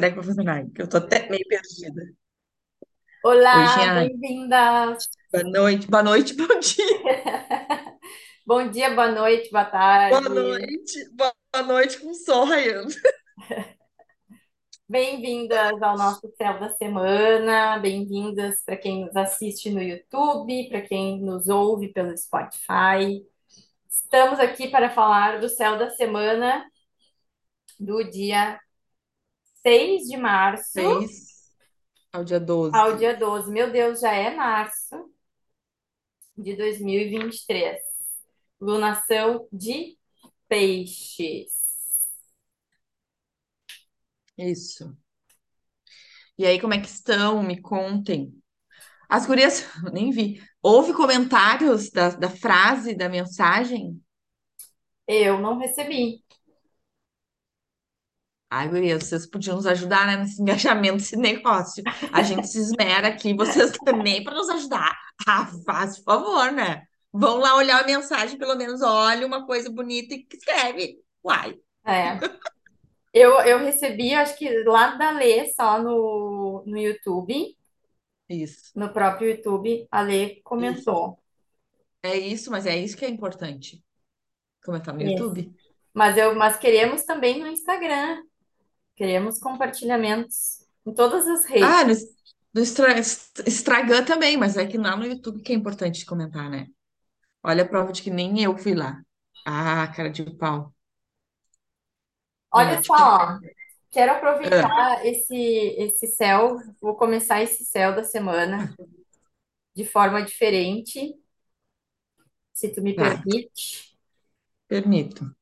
Será que? Que eu tô até meio perdida. Oi, Olá, Jean. bem-vindas! Boa noite, boa noite, bom dia. Bom dia, boa noite, boa Boa tarde. noite, boa noite com o sol raiando. Bem-vindas ao nosso Céu da Semana. Bem-vindas para quem nos assiste no YouTube, para quem nos ouve pelo Spotify. Estamos aqui para falar do Céu da Semana do dia 6 de março 6 ao dia ao 12. dia 12. Meu Deus, já é março de 2023. Lunação de Peixes. Isso. E aí, como é que estão? Me contem. As gurias, nem vi. Houve comentários da, da frase, da mensagem? Eu não recebi. Ai, gurias, vocês podiam nos ajudar, né, nesse engajamento, nesse negócio. A gente se esmera aqui, vocês também para nos ajudar. Ah, faz, favor, né? Vão lá olhar a mensagem, pelo menos olha uma coisa bonita e escreve. Uai. É. Eu, eu recebi, acho que lá da Lê, só no, no YouTube, Isso, no próprio YouTube, a Lê isso. comentou. É isso, mas é isso que é importante. Comentar no Isso. YouTube. Mas, eu, mas queremos também no Instagram. Queremos compartilhamentos em todas as redes. Ah, no, Instagram também, mas é que lá no YouTube que é importante comentar, né? Olha a prova de que nem eu fui lá. Ah, cara de pau. Olha só, Tipo, ó, quero ah, aproveitar esse, esse céu, vou começar esse céu da semana de forma diferente, se tu me permite. permito.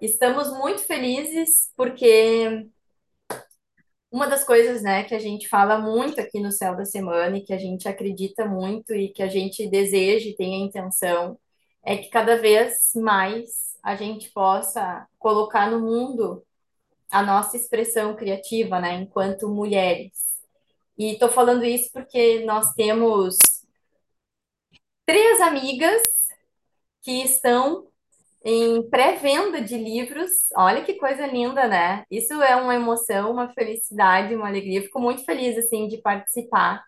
Estamos muito felizes porque Uma das coisas, né, que a gente fala muito aqui no Céu da Semana e que a gente acredita muito e que a gente deseja e tem a intenção é que cada vez mais a gente possa colocar no mundo a nossa expressão criativa, né, enquanto mulheres. E estou falando isso porque nós temos três amigas que estão em pré-venda de livros. Olha que coisa linda, né? Isso é uma emoção, uma felicidade, uma alegria. Fico muito feliz assim de participar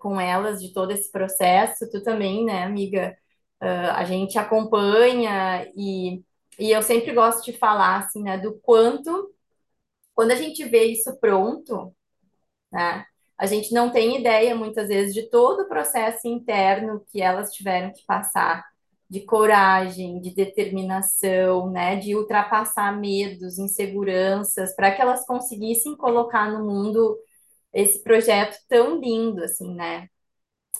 com elas de todo esse processo. Tu também, né, amiga? Ah, a gente acompanha e, e eu sempre gosto de falar, assim, né, do quanto, quando a gente vê isso pronto, né, a gente não tem ideia, muitas vezes, de todo o processo interno que elas tiveram que passar, de coragem, de determinação, né, de ultrapassar medos, inseguranças, para que elas conseguissem colocar no mundo esse projeto tão lindo, assim, né?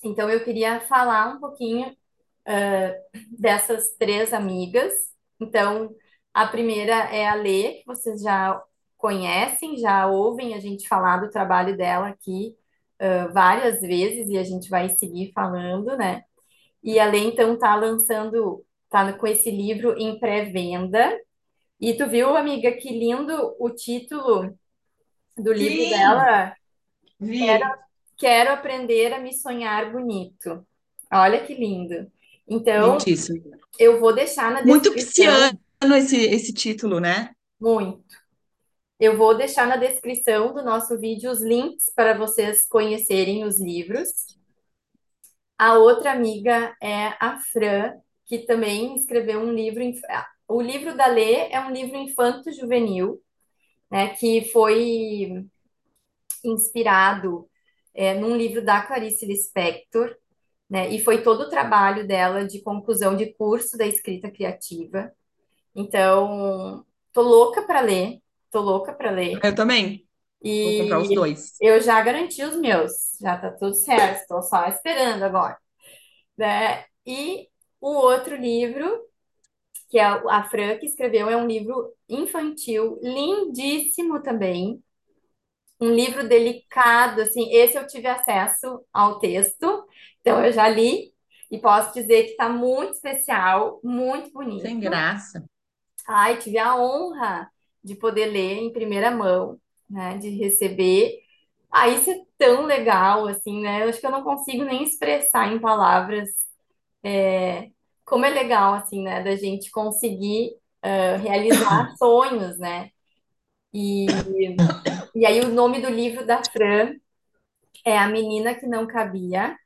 Então, eu queria falar um pouquinho dessas três amigas. Então, a primeira é a Lê, que vocês já conhecem, já ouvem a gente falar do trabalho dela aqui uh, várias vezes e a gente vai seguir falando, né? E a Lê, então, tá lançando, tá com esse livro em pré-venda. E tu viu, amiga, que lindo o título do livro Sim, dela? vi. Quero aprender a me sonhar bonito. Olha que lindo. Então, Lindíssimo. eu vou deixar na Muito pisciano descrição, esse, esse título, né? muito. Eu vou deixar na descrição do nosso vídeo os links para vocês conhecerem os livros. A outra amiga é a Fran, que também escreveu um livro. O livro da Lê é um livro infanto-juvenil, né, que foi inspirado é, num livro da Clarice Lispector, né, e foi todo o trabalho dela de conclusão de curso da escrita criativa. Então, tô louca para ler, tô louca para ler. Eu também. Vou comprar os E dois. eu já garanti os meus, já tá tudo certo, estou só esperando agora, né? E o outro livro, que é a Fran que escreveu, é um livro infantil, lindíssimo também, um livro delicado, assim, esse eu tive acesso ao texto, então eu já li e posso dizer que está muito especial, muito Sem bonito. graça. Ai, tive a honra de poder ler em primeira mão, né, de receber Ah, isso é tão legal, assim, né? Eu acho que eu não consigo nem expressar em palavras é, como é legal, assim, né? Da gente conseguir ah, realizar sonhos, né? E aí o nome do livro da Fran é A Menina que Não Cabia.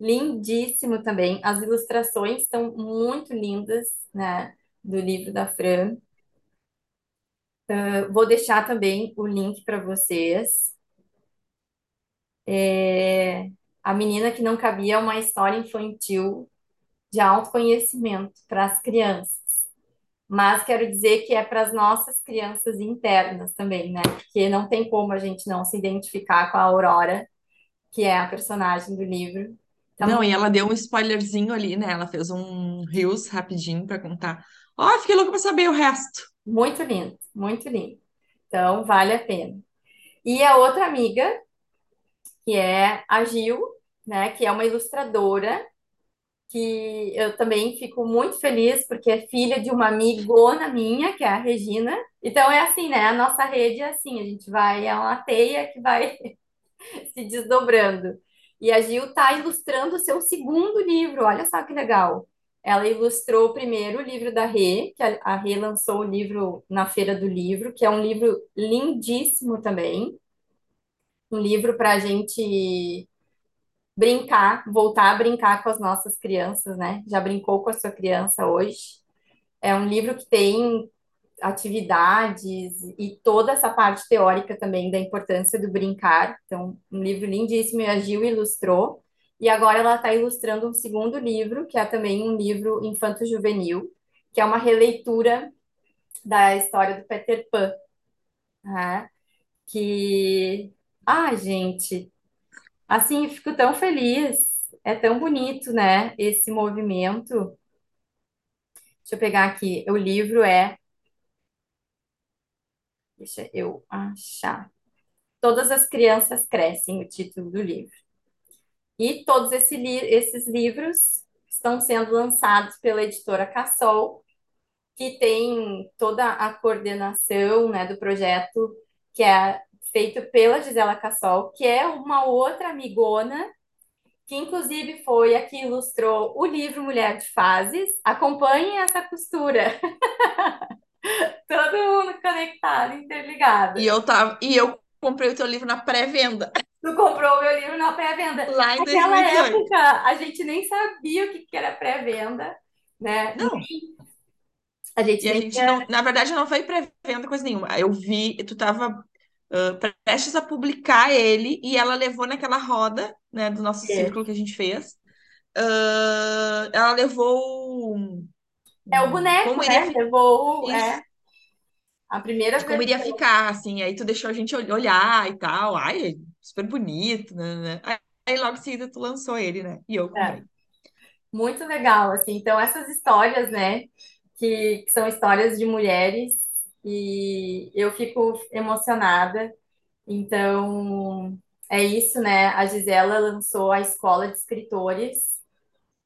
Lindíssimo também. As ilustrações estão muito lindas, né, do livro da Fran. Vou deixar também o link para vocês. É, A Menina que Não Cabia é uma história infantil de autoconhecimento para as crianças. Mas quero dizer que é para as nossas crianças internas também, né? Porque não tem como a gente não se identificar com a Aurora, que é a personagem do livro. Tá Não, e ela deu um spoilerzinho ali, né? Ela fez um Reels rapidinho pra contar. Ó, fiquei louca pra saber o resto. muito lindo, muito lindo. Então, vale a pena. E a outra amiga, que é a Gil, né? Que é uma ilustradora que eu também fico muito feliz porque é filha de uma amigona minha, que é a Regina. Então é assim, né? A nossa rede é assim, a gente vai, é uma teia que vai se desdobrando. E a Gil está ilustrando o seu segundo livro, olha só que legal. Ela ilustrou primeiro o livro da Rê, que a a Rê lançou o livro na Feira do Livro, que é um livro lindíssimo também. Um livro para a gente brincar, voltar a brincar com as nossas crianças, né? Já brincou com a sua criança hoje? É um livro que tem atividades e toda essa parte teórica também da importância do brincar. Então, um livro lindíssimo, a Gil ilustrou. E agora ela está ilustrando um segundo livro, que é também um livro infanto-juvenil, que é uma releitura da história do Peter Pan, né? Que, ah, gente, assim, eu fico tão feliz. É tão bonito, né? Esse movimento. Deixa eu pegar aqui. O livro é Deixa eu achar. Todas as crianças crescem, o título do livro. E todos esse li- esses livros estão sendo lançados pela editora Cassol, que tem toda a coordenação, né, do projeto, que é feito pela Gisela Cassol, que é uma outra amigona, que inclusive foi a que ilustrou o livro Mulher de Fases. Acompanhem essa costura. Todo mundo conectado, interligado. E eu tava, e eu comprei o teu livro na pré-venda, Tu comprou o meu livro na pré-venda. lá em Naquela 2018. época, a gente nem sabia o que que era pré-venda, né? Não, A gente a gente não, na verdade, não foi pré-venda coisa nenhuma. Eu vi, tu tava ah, prestes a publicar ele e ela levou naquela roda, né, do nosso círculo que a gente fez. ah, ela levou É o boneco, como né? iria Levou, o- é, a primeira de como iria versão. ficar, assim. Aí tu deixou a gente ol- olhar e tal. Ai, super bonito, né? né. Aí, aí logo em seguida tu lançou ele, né? E eu É, comprei. muito legal, assim. Então, essas histórias, né? Que, que são histórias de mulheres e eu fico emocionada. Então, é isso, né? A Gisela lançou a Escola de Escritores,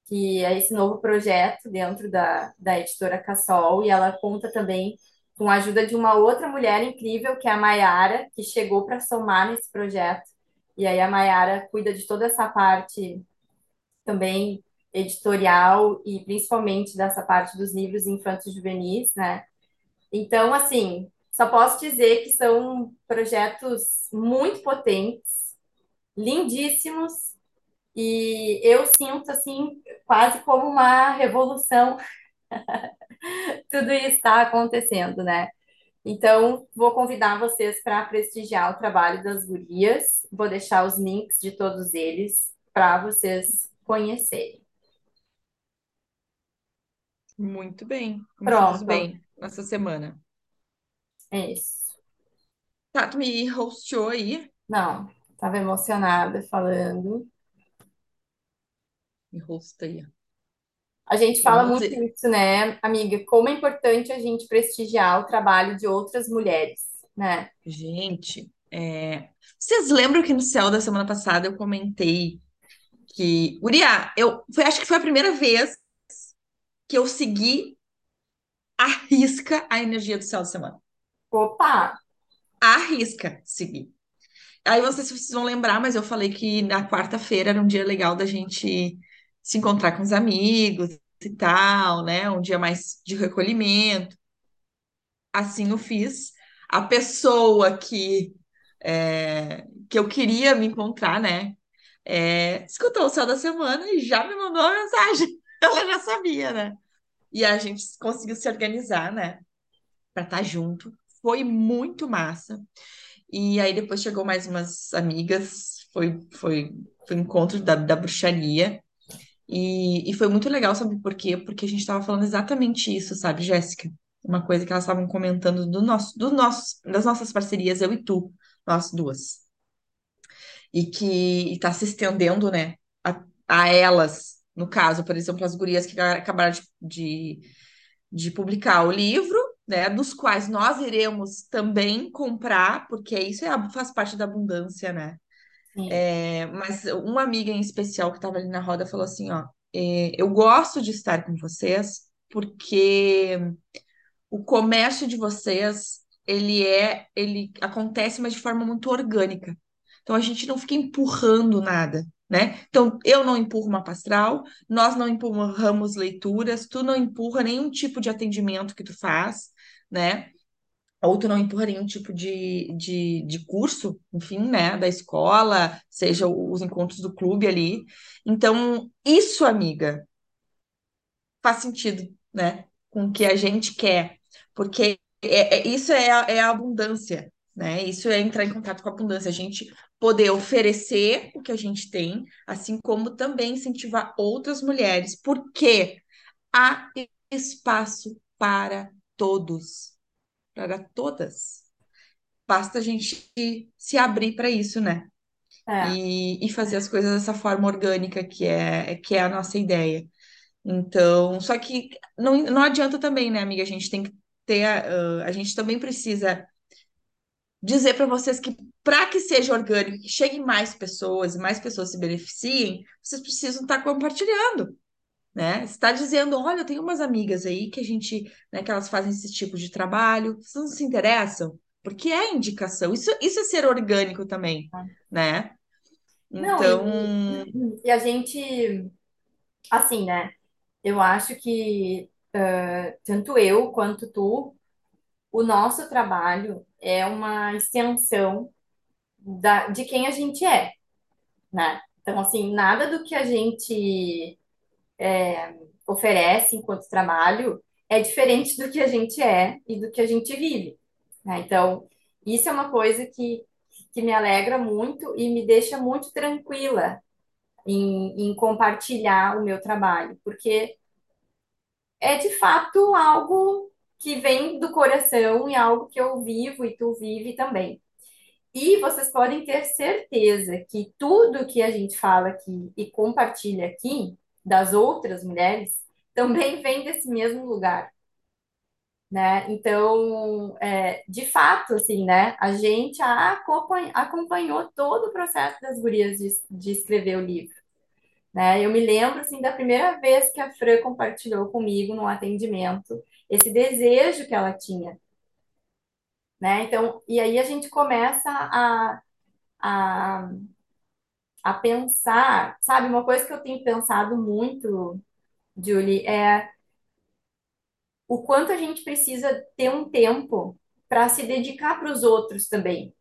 que é esse novo projeto dentro da, da editora Cassol, e ela conta também com a ajuda de uma outra mulher incrível, que é a Maiara, que chegou para somar nesse projeto. E aí a Maiara cuida de toda essa parte também editorial e principalmente dessa parte dos livros infantos juvenis, né? Então, assim, só posso dizer que são projetos muito potentes, lindíssimos, e eu sinto assim quase como uma revolução tudo isso está acontecendo, né? Então, vou convidar vocês para prestigiar o trabalho das gurias. Vou deixar os links de todos eles para vocês conhecerem. Muito bem. Pronto, bem nessa semana. é isso. Tá, tu me hosteou aí. Não, estava emocionada falando. Me hosteia. A gente fala muito isso, né, amiga? Como é importante a gente prestigiar o trabalho de outras mulheres, né? Gente, é, vocês lembram que no céu da semana passada eu comentei que, Uriah, eu foi, acho que foi a primeira vez que eu segui à risca a energia do céu da semana. Opa, À risca seguir. Aí não sei se vocês vão lembrar, mas eu falei que na quarta-feira era um dia legal da gente se encontrar com os amigos e tal, né? Um dia mais de recolhimento. Assim eu fiz. a pessoa que, é, que eu queria me encontrar, né? É, escutou o Céu da Semana e já me mandou uma mensagem. Ela já sabia, né? E a gente conseguiu se organizar, né? Pra estar junto. Foi muito massa. E aí depois chegou mais umas amigas, foi, foi, foi um encontro da, da bruxaria. E, e foi muito legal, sabe por quê? Porque a gente estava falando exatamente isso, sabe, Jéssica? Uma coisa que elas estavam comentando do nosso, do nosso, das nossas parcerias, eu e tu, nós duas. E que está se estendendo, né, a, a elas, no caso, por exemplo, as gurias que acabaram de, de, de publicar o livro, né, dos quais nós iremos também comprar, porque isso é, faz parte da abundância, né? É, mas uma amiga em especial que estava ali na roda falou assim, ó, é, eu gosto de estar com vocês porque o comércio de vocês, ele é, ele acontece, mas de forma muito orgânica. Então a gente não fica empurrando nada, né? Então eu não empurro uma pastral, nós não empurramos leituras, tu não empurra nenhum tipo de atendimento que tu faz, né? Ou tu não empurra nenhum tipo de, de, de curso, enfim, né, da escola, seja os encontros do clube ali. Então, isso, amiga, faz sentido, né, com o que a gente quer, porque é, é- isso é a, é a abundância, né, isso é entrar em contato com a abundância, a gente poder oferecer o que a gente tem, assim como também incentivar outras mulheres, porque há espaço para todos, para todas. Basta a gente se abrir para isso, né? é. E, e fazer as coisas dessa forma orgânica que é, que é a nossa ideia. Então, só que não, não adianta também, né, amiga? A gente tem que ter, a, a gente também precisa dizer para vocês que para que seja orgânico, que chegue mais pessoas e mais pessoas se beneficiem, vocês precisam estar compartilhando, né? Está dizendo, olha, eu tenho umas amigas aí que a gente, né, que elas fazem esse tipo de trabalho, vocês não se interessam? Porque é indicação. Isso, isso é ser orgânico também, né? Não, Então, e, e a gente, assim, né? Eu acho que eh, tanto eu quanto tu, o nosso trabalho é uma extensão da, de quem a gente é, né? Então, assim, nada do que a gente oferece enquanto trabalho é diferente do que a gente é e do que a gente vive, né? Então, isso é uma coisa que, que me alegra muito e me deixa muito tranquila em, em compartilhar o meu trabalho, porque é de fato algo que vem do coração e algo que eu vivo e tu vive também. E vocês podem ter certeza que tudo que a gente fala aqui e compartilha aqui das outras mulheres também vem desse mesmo lugar, né? Então, é, de fato, assim, né? A gente acompanha- acompanhou todo o processo das gurias de, de escrever o livro, né? Eu me lembro, assim, da primeira vez que a Fran compartilhou comigo no atendimento esse desejo que ela tinha, né? Então, e aí a gente começa a, a a pensar, sabe? Uma coisa que eu tenho pensado muito, Julie, é o quanto a gente precisa ter um tempo para se dedicar para os outros também,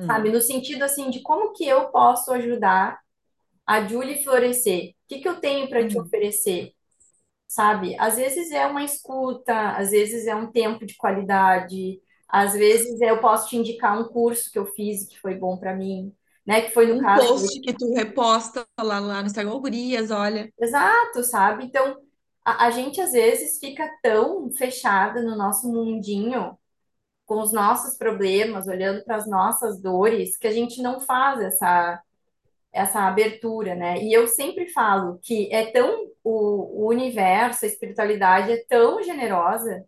sabe? uhum, No sentido assim de como que eu posso ajudar a Julie florescer? O que que eu tenho para te uhum. oferecer? Sabe? Às vezes é uma escuta, às vezes é um tempo de qualidade, às vezes eu posso te indicar um curso que eu fiz e que foi bom para mim, né? Que foi no Um caso post que tu reposta lá, lá no Instagram, gurias, olha. Exato, sabe? Então, a, a gente às vezes fica tão fechada no nosso mundinho, com os nossos problemas, olhando para as nossas dores, que a gente não faz essa, essa abertura, né? E eu sempre falo que é tão, o, o universo, a espiritualidade é tão generosa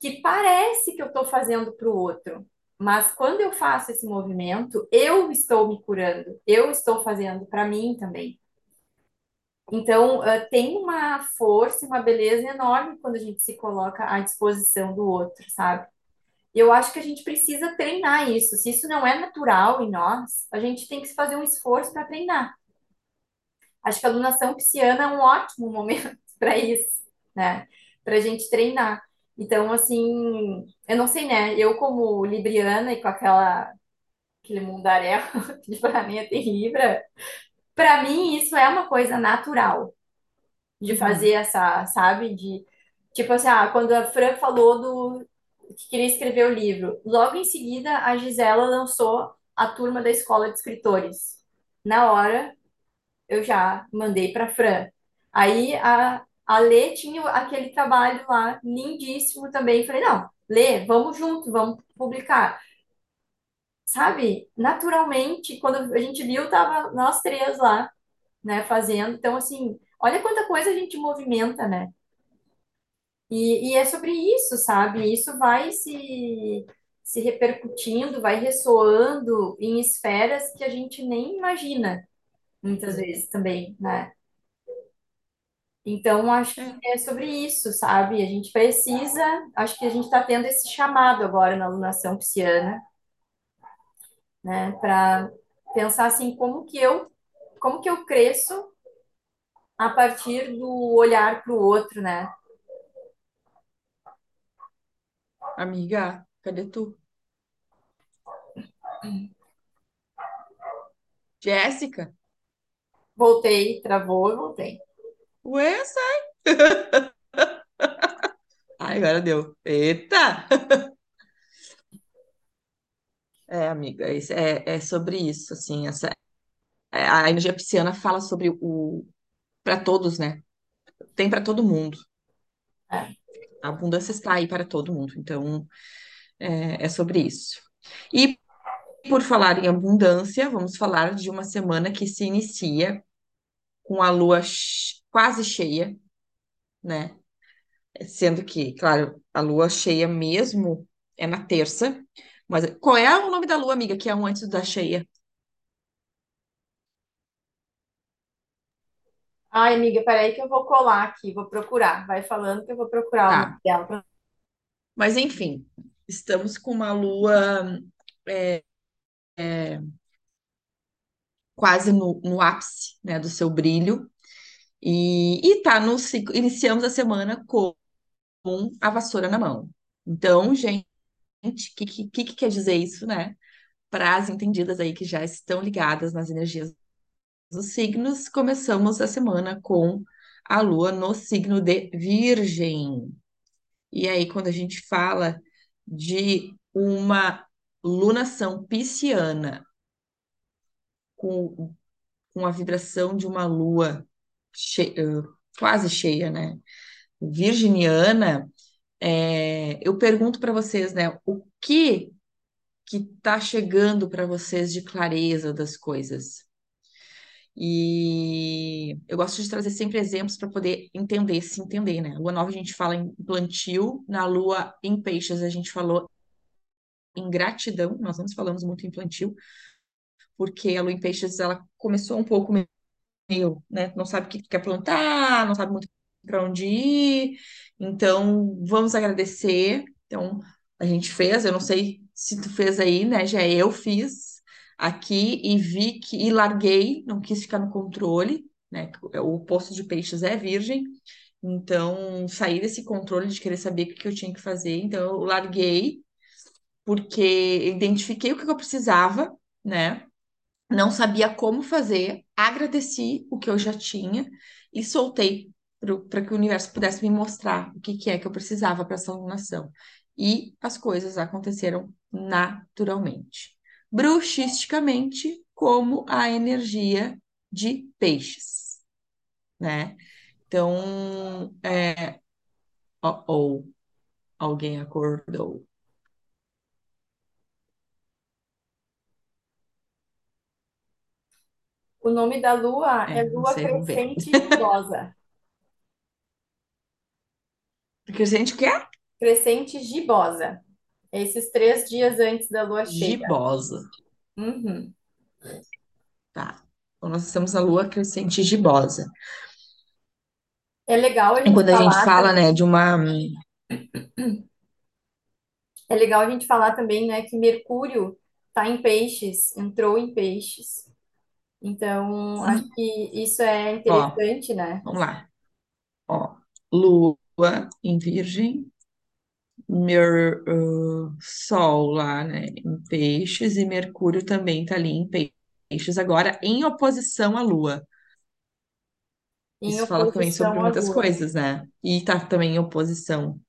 que parece que eu estou fazendo para o outro. Mas quando eu faço esse movimento, eu estou me curando, eu estou fazendo para mim também. Então, eh, tem uma força uma beleza enorme quando a gente se coloca à disposição do outro, sabe? E eu acho que a gente precisa treinar isso. Se isso não é natural em nós, a gente tem que fazer um esforço para treinar. Acho que a alunação pisciana é um ótimo momento para isso, né? Para a gente treinar. Então, assim, eu não sei, né? Eu, como libriana e com aquela, aquele mundaréu que pra mim é terrível, pra mim isso é uma coisa natural de fazer Uhum. essa, sabe? De, tipo assim, ah, quando a Fran falou do que queria escrever o livro, logo em seguida a Gisela lançou a turma da escola de escritores. Na hora, eu já mandei para Fran. Aí a, a Lê tinha aquele trabalho lá lindíssimo também. Falei, não, Lê, vamos junto, vamos publicar. Sabe? Naturalmente, quando a gente viu, tava nós três lá, né, fazendo. Então, assim, olha quanta coisa a gente movimenta, né? E, e é sobre isso, sabe? Isso vai se, se repercutindo, vai ressoando em esferas que a gente nem imagina, muitas vezes também, né? Então, acho que É, é sobre isso, sabe? A gente precisa, acho que a gente está tendo esse chamado agora na alunação pisciana, né? Para pensar assim, como que eu, como que eu cresço a partir do olhar para o outro, né? amiga, cadê tu? Jéssica? Voltei, travou voltei. Ué, sai. Ai, agora deu. Eita! É, amiga, é, é, sobre isso, assim, essa, é, a energia pisciana fala sobre o para todos, né? Tem para todo mundo. É. A abundância está aí para todo mundo. Então, é, é sobre isso. E por falar em abundância, vamos falar de uma semana que se inicia com a lua quase cheia, né? Sendo que, claro, a lua cheia mesmo é na terça. Mas qual é o nome da lua, amiga, que é um antes da cheia? Ai, amiga, peraí que eu vou colar aqui, vou procurar. Vai falando que eu vou procurar o nome Tá. dela. Mas enfim, estamos com uma lua quase no, no ápice, né, do seu brilho. E, e tá no ciclo, iniciamos a semana com a vassoura na mão. Então, gente, o que, que, que quer dizer isso, né? Para as entendidas aí que já estão ligadas nas energias dos signos, começamos a semana com a lua no signo de Virgem. E aí, quando a gente fala de uma lunação pisciana com, com a vibração de uma lua che- eh, quase cheia, né? Virginiana, é, eu pergunto para vocês, né? O que que está chegando para vocês de clareza das coisas? E eu gosto de trazer sempre exemplos para poder entender, se entender, né? Lua nova a gente fala em plantio, na lua em peixes a gente falou em gratidão, nós não falamos muito em plantio, porque a lua em peixes ela começou um pouco meio, né? Não sabe o que quer plantar, não sabe muito para onde ir, então vamos agradecer. Então a gente fez, eu não sei se tu fez aí, né? Já eu fiz aqui e vi que e larguei, não quis ficar no controle, né? O poço de peixes é virgem. Então, saí desse controle de querer saber o que eu tinha que fazer. Então, eu larguei, porque identifiquei o que eu precisava, né? não sabia como fazer, agradeci o que eu já tinha e soltei para que o universo pudesse me mostrar o que, que é que eu precisava para essa alunação. E as coisas aconteceram naturalmente. Bruxisticamente, como a energia de peixes, né? Então, é, ó, ou alguém acordou. O nome da lua é É, não Lua sei, vamos ver. Crescente Gibosa. Porque a gente quer Crescente Gibosa. Esses três dias antes da lua cheia. gibosa. Uhum. Tá. Então, nós estamos na lua crescente gibosa. É legal a E gente quando a gente falar fala, também, né, de uma. é legal a gente falar também, né, que Mercúrio está em peixes, entrou em peixes. Então, acho que isso é Ó, interessante, né? vamos lá. Ó, lua em virgem. meu uh, Sol lá, né, em Peixes, e Mercúrio também tá ali em Peixes, agora em oposição à Lua. Em Isso fala também sobre oposição à muitas Lua, coisas, né? E tá também em oposição.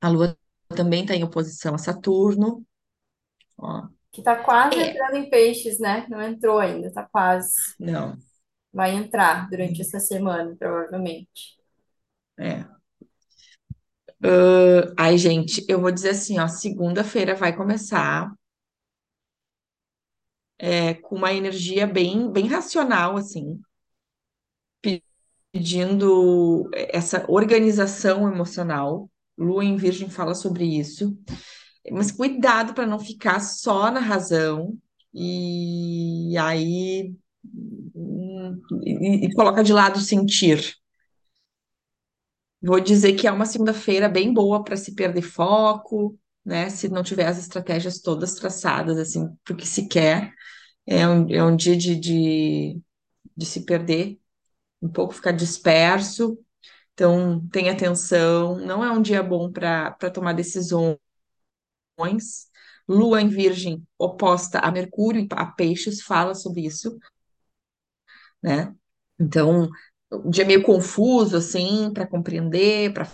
A Lua também tá em oposição a Saturno. Ó, que tá quase é, entrando em peixes, né? Não entrou ainda, tá quase. não, Vai entrar durante essa semana, provavelmente. é. Uh, ai, gente, eu vou dizer assim, ó, segunda-feira vai começar é, com uma energia bem, bem racional, assim, pedindo essa organização emocional. Lua em Virgem fala sobre isso. Mas cuidado para não ficar só na razão e aí hum, e, e coloca de lado o sentir. Vou dizer que é uma segunda-feira bem boa para se perder foco, né? Se não tiver as estratégias todas traçadas, assim, porque se quer. É um, é um dia de, de, de se perder, um pouco ficar disperso. Então, tenha atenção. Não é um dia bom para para tomar decisões Lua em Virgem oposta a Mercúrio, a Peixes, fala sobre isso, né? Então, um dia meio confuso, assim, para compreender, para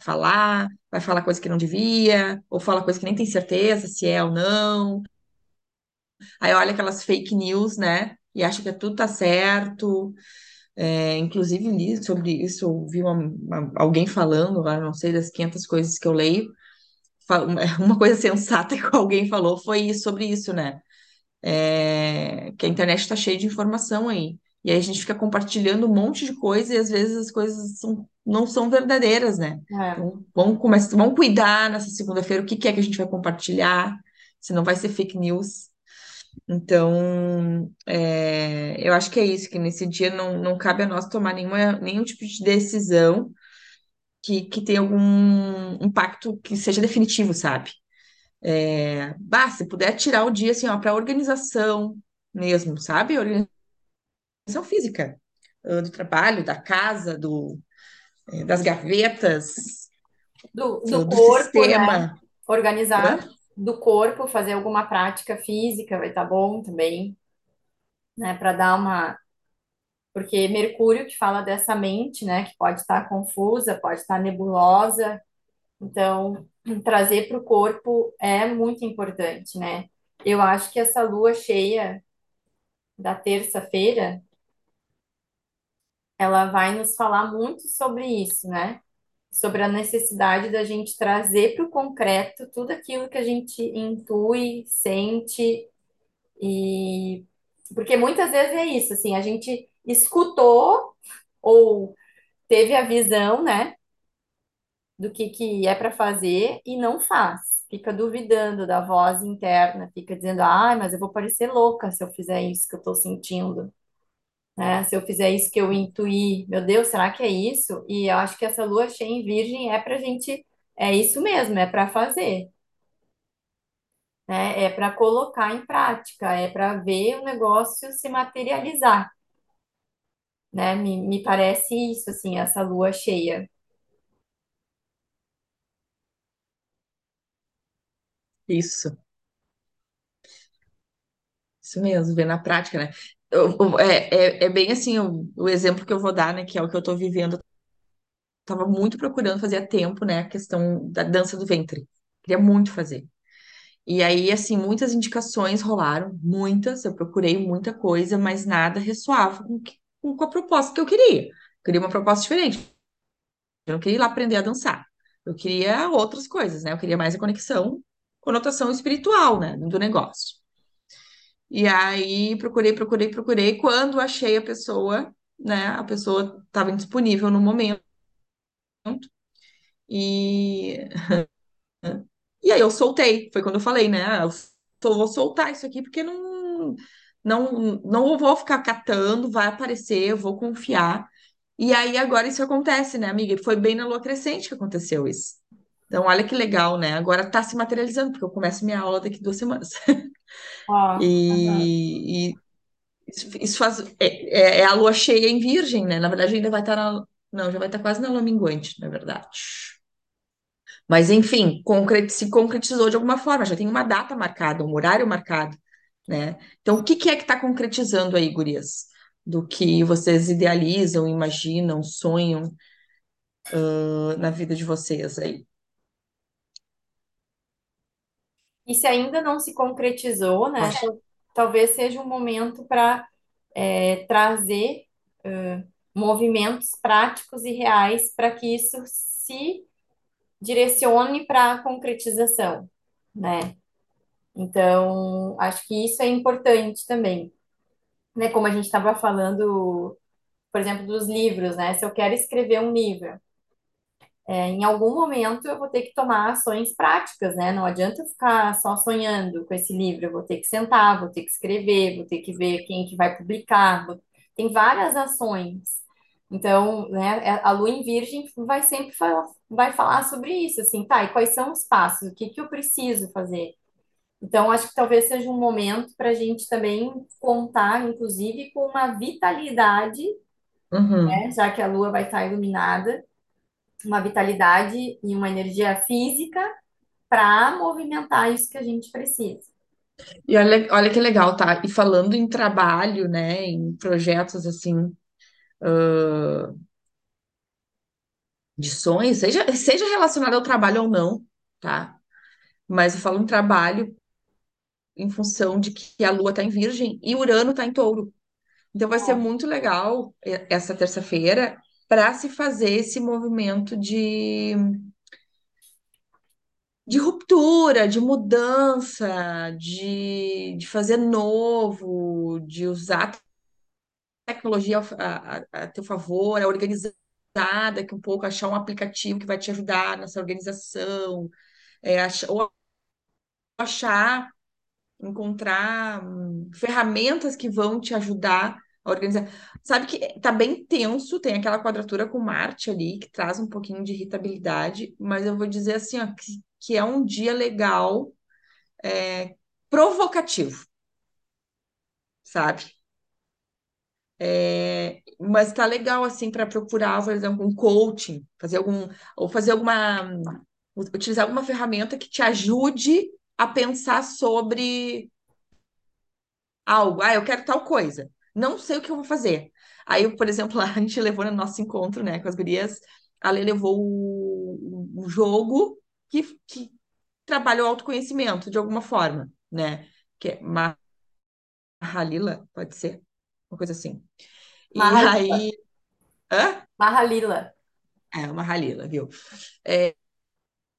falar, vai falar coisa que não devia, ou fala coisa que nem tem certeza se é ou não. Aí olha aquelas fake news, né? E acha que tudo tá certo. É, inclusive, li sobre isso, ouvi uma, uma- alguém falando, não sei, das 500 coisas que eu leio, uma coisa sensata que alguém falou foi sobre isso, né? É, que a internet está cheia de informação aí. E aí a gente fica compartilhando um monte de coisa e às vezes as coisas são- não são verdadeiras, né? É, Então, vamos começar, vamos cuidar nessa segunda-feira o que que é que a gente vai compartilhar, se não vai ser fake news. Então, é, eu acho que é isso, que nesse dia não, não cabe a nós tomar nenhuma, nenhum tipo de decisão que, que tenha algum impacto que seja definitivo, sabe? É, bah, se puder tirar o dia assim, ó, para organização mesmo, sabe? Organização física, ah, do trabalho, da casa, do, eh, das gavetas, do, do do corpo, né? sistema. Organizar Hã? do corpo, fazer alguma prática física vai estar bom também, né? Para dar uma. Porque Mercúrio, que fala dessa mente, né? Que pode estar confusa, pode estar nebulosa. Então, trazer para o corpo é muito importante, né? Eu acho que essa lua cheia da terça-feira, ela vai nos falar muito sobre isso, né? Sobre a necessidade da gente trazer para o concreto tudo aquilo que a gente intui, sente e porque muitas vezes é isso, assim, a gente escutou ou teve a visão, né, do que que é para fazer e não faz. Fica duvidando da voz interna, fica dizendo, ai, mas eu vou parecer louca se eu fizer isso que eu estou sentindo. né? Se eu fizer isso que eu intuí, meu Deus, será que é isso? E eu acho que essa lua cheia em virgem é pra gente, é isso mesmo, é para fazer, né? É para colocar em prática, é para ver o negócio se materializar, né? Me, me parece isso, assim, essa lua cheia. Isso, isso mesmo, ver na prática, né? Eu- é, é, é bem assim, o, o exemplo que eu vou dar, né, que é o que eu tô vivendo. Tava muito procurando fazer há tempo, né, a questão da dança do ventre. Queria muito fazer. E aí, assim, muitas indicações rolaram, muitas, eu procurei muita coisa, mas nada ressoava com, que- com a proposta que eu queria. Eu queria uma proposta diferente. Eu não queria ir lá aprender a dançar. Eu queria outras coisas, né? Eu queria mais a conexão, conotação espiritual, né, do negócio. E aí, procurei, procurei, procurei. Quando achei a pessoa, né, a pessoa estava indisponível no momento. E E aí eu soltei, foi quando eu falei, né? ah, Eu vou soltar isso aqui porque não, não, não vou ficar catando, vai aparecer, eu vou confiar. E aí agora isso acontece, né, amiga? E Foi bem na lua crescente que aconteceu isso. Então, olha que legal, né? Agora tá se materializando, porque eu começo minha aula daqui duas semanas. E, e isso isso faz. É, é- é a lua cheia em Virgem, né? Na verdade, ainda vai estar na. Não, já vai estar quase na lua minguante, na verdade. Mas, enfim, concre- se concretizou de alguma forma, já tem uma data marcada, um horário marcado, né? Então, o que que é que está concretizando aí, gurias? Do que vocês idealizam, imaginam, sonham, uh, na vida de vocês aí? E se ainda não se concretizou, né, talvez seja um momento para trazer eh, movimentos práticos e reais para que isso se direcione para a concretização, né? Então, acho que isso é importante também, né? Como a gente estava falando, por exemplo, dos livros, né? Se eu quero escrever um livro, é, em algum momento eu vou ter que tomar ações práticas, né? Não adianta eu ficar só sonhando com esse livro, eu vou ter que sentar, vou ter que escrever, vou ter que ver quem que vai publicar, vou- tem várias ações. Então, né, é- a Lua em Virgem vai sempre falar, vai falar sobre isso, assim, tá, e quais são os passos, o que que eu preciso fazer? Então, acho que talvez seja um momento para a gente também contar, inclusive, com uma vitalidade, Uhum. né, já que a Lua vai estar iluminada, uma vitalidade e uma energia física para movimentar isso que a gente precisa. E olha, olha que legal, tá? E falando em trabalho, né, em projetos assim, uh, de sonhos, seja, seja relacionado ao trabalho ou não, tá? Mas eu falo em trabalho em função de que a Lua tá em Virgem e Urano tá em Touro. Então vai ser muito legal essa terça-feira para se fazer esse movimento de, de ruptura, de mudança, de, de fazer novo, de usar tecnologia a, a, a teu favor, a organizada, que um pouco achar um aplicativo que vai te ajudar nessa organização, é, ach- ou achar, encontrar hum, ferramentas que vão te ajudar a organizar. Sabe que tá bem tenso, tem aquela quadratura com Marte ali, que traz um pouquinho de irritabilidade, mas eu vou dizer assim, ó, que, que é um dia legal, é, provocativo, sabe? É, mas tá legal assim para procurar, por exemplo, um coaching, fazer algum ou fazer alguma utilizar alguma ferramenta que te ajude a pensar sobre algo. Ah, eu quero tal coisa. Não sei o que eu vou fazer. Aí, por exemplo, a gente levou no nosso encontro, né, com as gurias, a Lê levou o, o jogo que, que trabalha o autoconhecimento de alguma forma, né? Que é Mahalila, pode ser, uma coisa assim. E Mahalila. aí, hã? Mahalila. É, uma Halila, viu? É,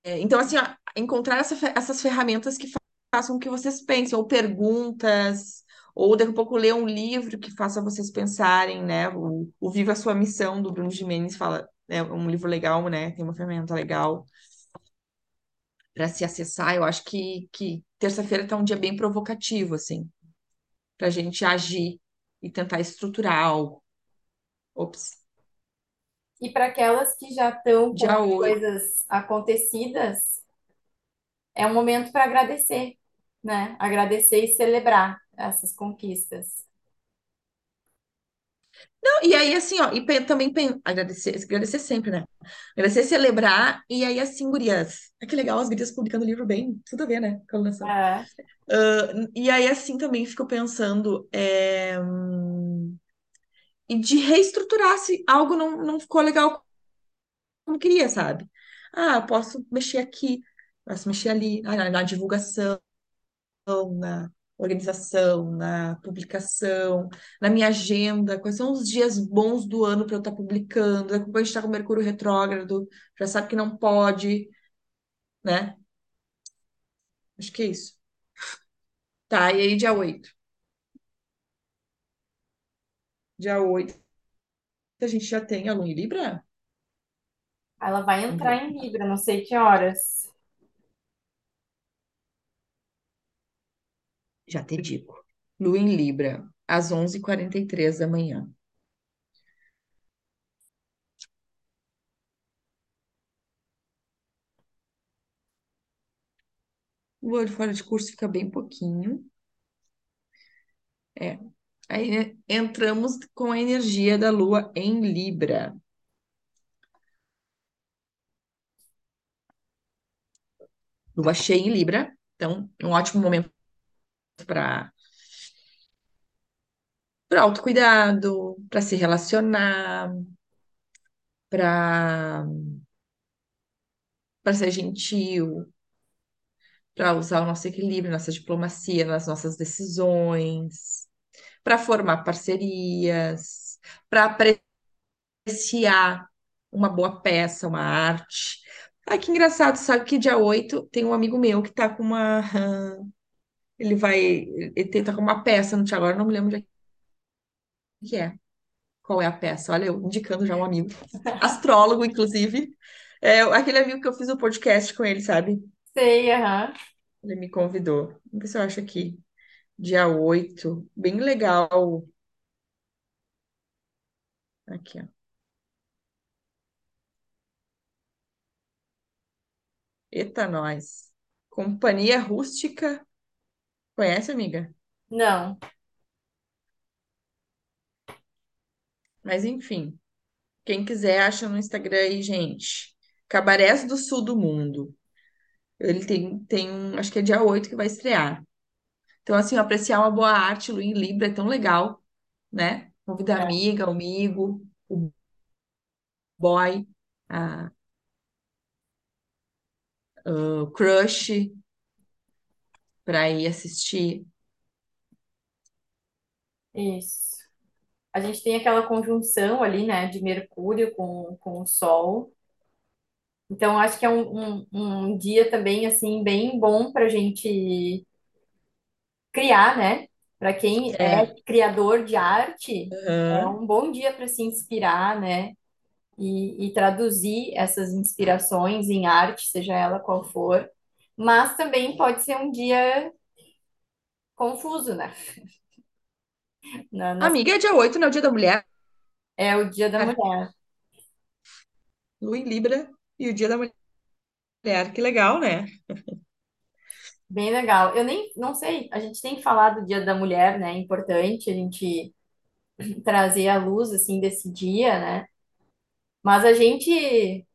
é, então, assim, ó, encontrar essa essas ferramentas que fa- façam com que vocês pensem, ou perguntas, ou daqui a pouco ler um livro que faça vocês pensarem, né? O, o Viva a Sua Missão, do Bruno Gimenez, fala, é um livro legal, né? Tem uma ferramenta legal para se acessar. Eu acho que, que terça-feira tá um dia bem provocativo, assim, para a gente agir e tentar estruturar algo. Ops, E para aquelas que já estão com dia as 8. coisas acontecidas, é um momento para agradecer, né? Agradecer e celebrar essas conquistas. Não, e aí, assim, ó, e também agradecer, agradecer sempre, né? Agradecer, celebrar, e aí, assim, gurias. É que legal, as gurias publicando livro bem, tudo a ver, né? Com a. É. Ah, e aí, assim, também fico pensando, é, hum, e de reestruturar se algo não, não ficou legal como queria, sabe? Ah, eu posso mexer aqui, posso mexer ali, ah, na, na divulgação, na organização, na publicação, na minha agenda, quais são os dias bons do ano para eu estar publicando, daqui a gente está com Mercúrio retrógrado, já sabe que não pode, né? Acho que é isso. Tá, e aí dia oito Dia 8 a gente já tem a Lua em Libra? Ela vai entrar em Libra, não sei que horas. Já te digo. Lua em Libra, às onze e quarenta e três da manhã. O olho fora de curso fica bem pouquinho. É. Aí né, entramos com a energia da Lua em Libra. lua cheia em Libra, então um ótimo momento para para autocuidado, para se relacionar, para para ser gentil, para usar o nosso equilíbrio, nossa diplomacia nas nossas decisões, para formar parcerias, para apreciar uma boa peça, uma arte. Ai, que engraçado, sabe que dia 8 tem um amigo meu que tá com uma. Ele vai. Ele tenta com uma peça no teatro, agora não me lembro de que é. Qual é a peça? Olha, eu indicando já um amigo. Astrólogo, inclusive. É aquele amigo que eu fiz o podcast com ele, sabe? Sei, aham. Ele me convidou. Vamos ver se eu acho aqui. Dia 8. Bem legal. Aqui, ó. Eita, nós. Companhia Rústica. Conhece, amiga? Não. Mas enfim. Quem quiser, acha no Instagram aí, gente. Cabarés do Sul do Mundo. Ele tem, tem um, acho que é dia 8 que vai estrear. Então, assim, apreciar uma boa arte, Lu em Libra, é tão legal, né? Convidar a É, amiga, o amigo, o boy, a, o crush, para ir assistir. isso. A gente tem aquela conjunção ali, né, de Mercúrio com, com o Sol. Então, acho que é um, um, um dia também, assim, bem bom para a gente criar, né? Para quem é É, criador de arte, é aham. um bom dia para se inspirar, né? E, e traduzir essas inspirações em arte, seja ela qual for. Mas também pode ser um dia confuso, né? Na- nas- Amiga, é dia 8, né? O Dia da Mulher. É o dia da mulher. Lu em Libra e o Dia da Mulher. Que legal, né? Bem legal. Eu nem, não sei, a gente tem falado do Dia da Mulher, né? É importante a gente trazer a luz, assim, desse dia, né? Mas a gente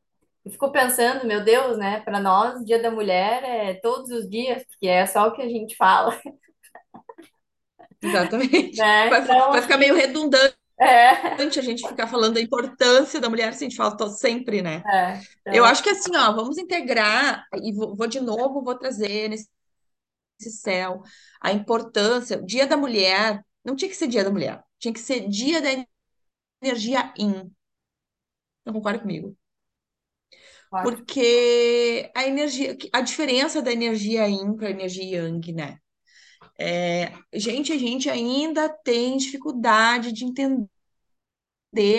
ficou pensando, meu Deus, né? Para nós, Dia da Mulher é todos os dias, porque é só o que a gente fala, Exatamente. né? Vai, Então, vai ficar meio redundante é, a gente ficar falando da importância da mulher, se a gente fala to- sempre, né? é. Eu Então, acho que assim, ó, vamos integrar, e vou, vou de novo, vou trazer nesse céu a importância. O Dia da Mulher, não tinha que ser Dia da Mulher, tinha que ser Dia da Energia Yin. Não concorda comigo? ótimo. Porque a energia, a diferença da energia Yin para a energia Yang, né? É, gente, a gente ainda tem dificuldade de entender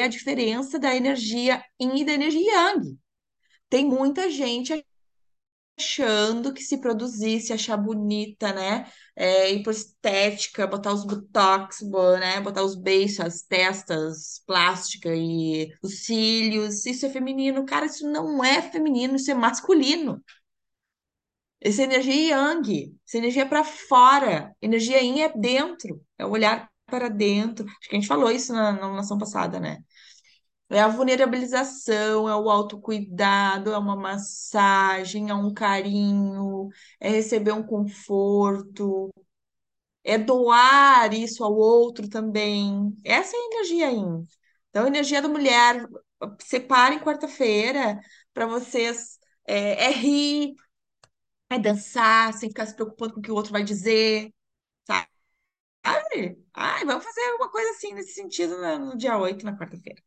a diferença da energia Yin e da energia Yang. Tem muita gente achando que se produzir, se achar bonita, né? É, ir por estética, botar os botox, bo- né? Botar os beiços, as testas plástica e os cílios, isso é feminino. Cara, isso não é feminino, isso é masculino. Essa energia é yang, essa energia é para fora, energia yin é dentro, é o olhar para dentro. Acho que a gente falou isso na, na nação passada, né? É a vulnerabilização, é o autocuidado, é uma massagem, é um carinho, é receber um conforto, é doar isso ao outro também. Essa é a energia Yin. Então, a energia da mulher, separem quarta-feira para vocês é, é rir, é dançar, sem ficar se preocupando com o que o outro vai dizer, sabe? Ai, vamos fazer alguma coisa assim nesse sentido no, no dia 8 na quarta-feira.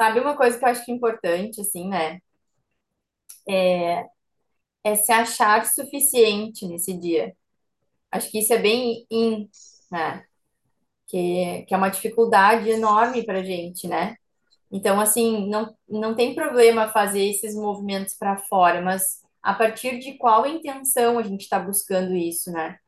Sabe uma coisa que eu acho que é importante, assim, né? É se achar suficiente nesse dia. Acho que isso é bem in, né? Que, que é uma dificuldade enorme pra gente, né? Então, assim, não, não tem problema fazer esses movimentos para fora, mas a partir de qual intenção a gente está buscando isso, né?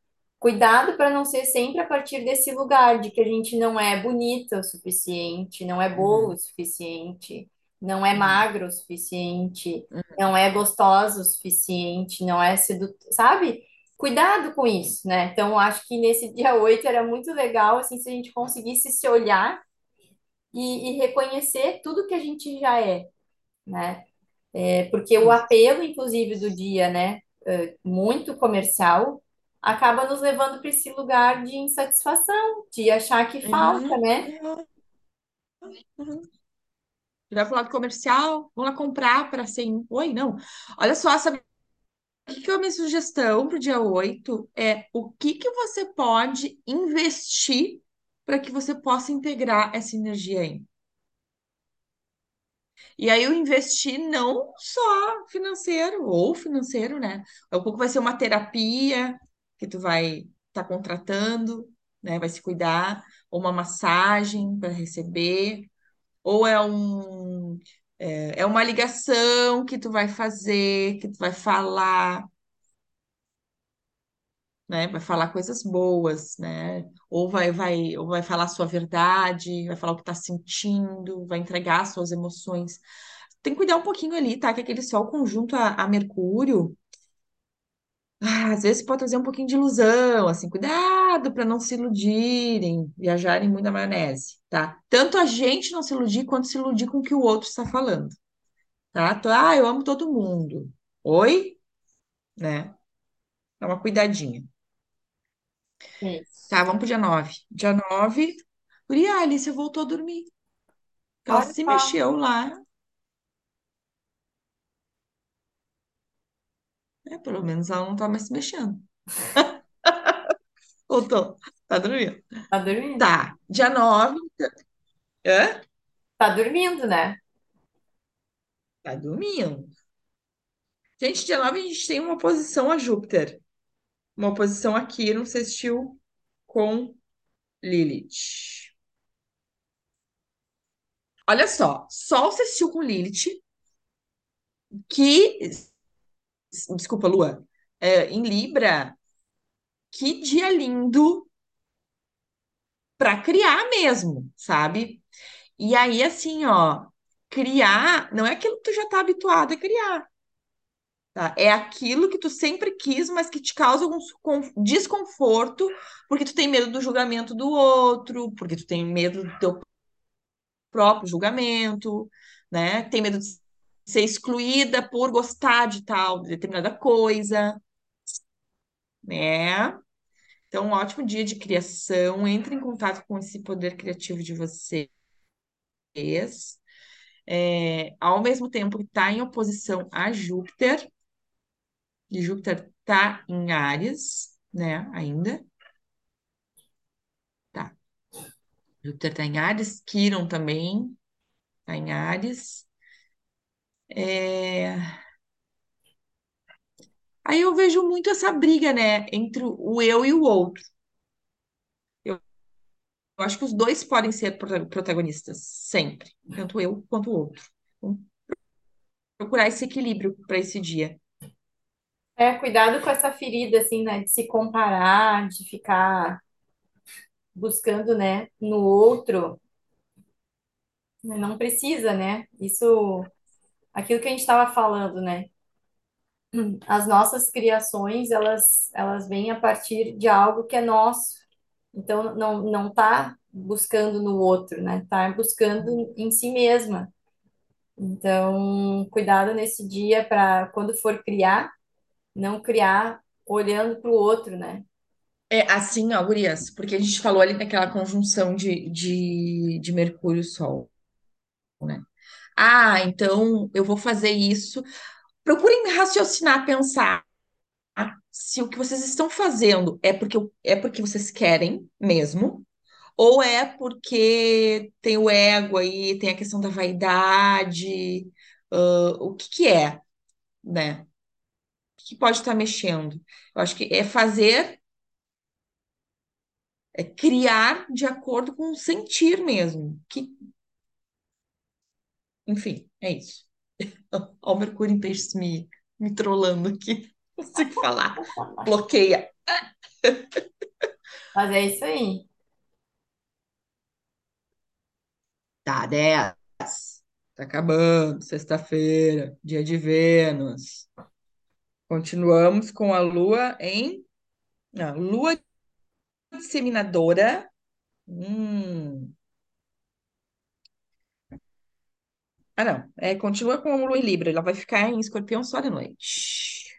Cuidado para não ser sempre a partir desse lugar de que a gente não é bonita o suficiente, não é boa o Uhum, suficiente, não é uhum, magra o suficiente, uhum. não é gostosa o suficiente, não é sedu... sabe? Cuidado com isso, né? Então, acho que nesse dia 8 era muito legal, assim, se a gente conseguisse se olhar e, e reconhecer tudo que a gente já é, né? É, porque o apelo, inclusive, do dia, né? muito comercial, acaba nos levando para esse lugar de insatisfação, de achar que falta, Uhum, né? uhum, uhum. Vai pro lado comercial, vamos lá comprar para assim. Oi, não. Olha só, sabe o que que é a minha sugestão para o dia 8 é o que que você pode investir para que você possa integrar essa energia aí. E aí eu investi não só financeiro, ou financeiro, né? O pouco vai ser uma terapia que tu vai estar contratando, né? Vai se cuidar, ou uma massagem para receber, ou é um é, é uma ligação que tu vai fazer, que tu vai falar, né? Vai falar coisas boas, né? Ou vai, vai, ou vai falar a sua verdade, vai falar o que tá sentindo, vai entregar suas emoções. Tem que cuidar um pouquinho ali, tá? Que aquele Sol conjunto a, a Mercúrio, ah, às vezes pode trazer um pouquinho de ilusão, assim, cuidado para não se iludirem, viajarem muito na maionese, tá? Tanto a gente não se iludir quanto se iludir com o que o outro está falando, tá? Ah, eu amo todo mundo. Oi? Né? Dá uma cuidadinha. Tá, vamos pro dia 9. Dia 9, Guria, a Alice voltou a dormir. Ela Olha se mexeu lá, né? Pelo menos ela não tá mais se mexendo. Voltou. Tá dormindo. tá dormindo. Tá, dia 9. Hã? Tá dormindo, né? Tá dormindo. Gente, dia 9 a gente tem uma oposição a Júpiter. Uma oposição aqui no sextil com Lilith. Olha só, Sol sextil com Lilith, que, desculpa, Lua, é, em Libra, que dia lindo para criar mesmo, sabe? E aí, assim, ó, criar não é aquilo que tu já tá habituado a criar, tá? É aquilo que tu sempre quis, mas que te causa algum con- desconforto, porque tu tem medo do julgamento do outro, porque tu tem medo do teu próprio julgamento, né? Tem medo de ser excluída por gostar de tal determinada coisa, né? Então, um ótimo dia de criação. Entre em contato com esse poder criativo de vocês. É, ao mesmo tempo que está em oposição a Júpiter, e Júpiter está em Áries, né? Ainda. Tá. Júpiter está em Áries, Quirón também está em Áries. É, Aí eu vejo muito essa briga, né, entre o eu e o outro. Eu, acho que os dois podem ser prota- protagonistas, sempre, tanto eu quanto o outro. Procurar esse equilíbrio para esse dia. É, cuidado com essa ferida, assim, né? De se comparar, de ficar buscando, né, no outro. Não precisa, né? Isso, aquilo que a gente estava falando, né? As nossas criações, elas, elas vêm a partir de algo que é nosso. Então, não, não tá buscando no outro, né? Tá buscando em si mesma. Então, cuidado nesse dia para quando for criar, não criar olhando para o outro, né? É assim, ó, gurias, porque a gente falou ali naquela conjunção de, de, de Mercúrio e Sol, né? Ah, então eu vou fazer isso. Procurem raciocinar, pensar se o que vocês estão fazendo é porque, é porque vocês querem mesmo, ou é porque tem o ego aí, tem a questão da vaidade, ãh, o que que é, né? O que pode estar mexendo? Eu acho que é fazer, é criar de acordo com o sentir mesmo. Que, enfim, é isso. Olha o Mercúrio em Peixes me, me trollando aqui. Não consigo falar. Bloqueia. Mas é isso aí. Tá, 10. Tá acabando. Sexta-feira, dia de Vênus. Continuamos com a Lua em. Não, Lua disseminadora. Hum. Ah, não. É, continua com a Lua em Libra. Ela vai ficar em Escorpião só de noite.